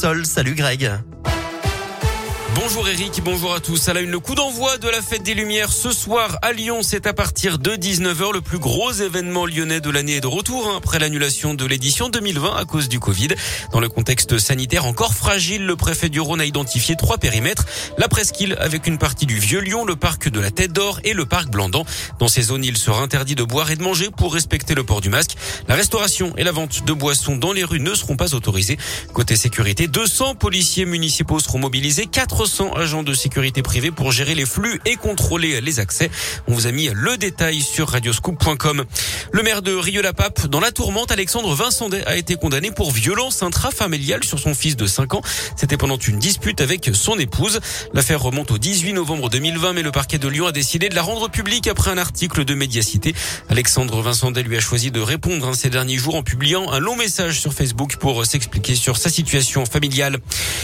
Sol, salut Greg. Bonjour Eric, bonjour à tous. À la une, le coup d'envoi de la fête des Lumières ce soir à Lyon. C'est à partir de 19h le plus gros événement lyonnais de l'année est de retour hein, après l'annulation de l'édition 2020 à cause du Covid. Dans le contexte sanitaire encore fragile, le préfet du Rhône a identifié trois périmètres. La presqu'île avec une partie du Vieux Lyon, le parc de la Tête d'Or et le parc Blandan. Dans ces zones, il sera interdit de boire et de manger pour respecter le port du masque. La restauration et la vente de boissons dans les rues ne seront pas autorisées. Côté sécurité, 200 policiers municipaux seront mobilisés, 400 agents de sécurité privée pour gérer les flux et contrôler les accès. On vous a mis le détail sur radioscoop.com. Le maire de Rieux-la-Pape, dans la tourmente, Alexandre Vincendet a été condamné pour violence intrafamiliale sur son fils de 5 ans. C'était pendant une dispute avec son épouse. L'affaire remonte au 18 novembre 2020, mais le parquet de Lyon a décidé de la rendre publique après un article de Médiacité. Alexandre Vincendet lui a choisi de répondre hein, ces derniers jours en publiant un long message sur Facebook pour s'expliquer sur sa situation familiale.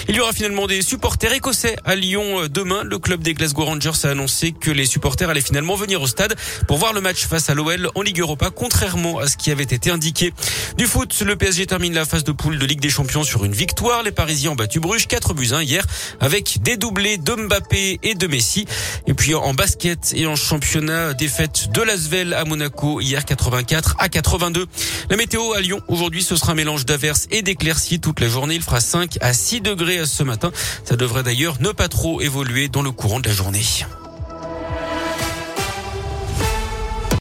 Il y aura finalement des supporters écossais à Lyon euh, demain. Le club des Glasgow Rangers a annoncé que les supporters allaient finalement venir au stade pour voir le match face à l'OL en Ligue Europa, contrairement à ce qui avait été indiqué. Du foot, le PSG termine la phase de poule de Ligue des Champions sur une victoire. Les Parisiens ont battu Bruges 4 buts 1 hier avec des doublés de Mbappé et de Messi. Et puis en basket et en championnat, défaite de Lasvel à Monaco hier 84 à 82. La météo à Lyon aujourd'hui, ce sera un mélange d'averses et d'éclaircies toute la journée. Il fera 5 à 6 degrés ce matin. Ça devrait d'ailleurs ne pas trop évoluer dans le courant de la journée.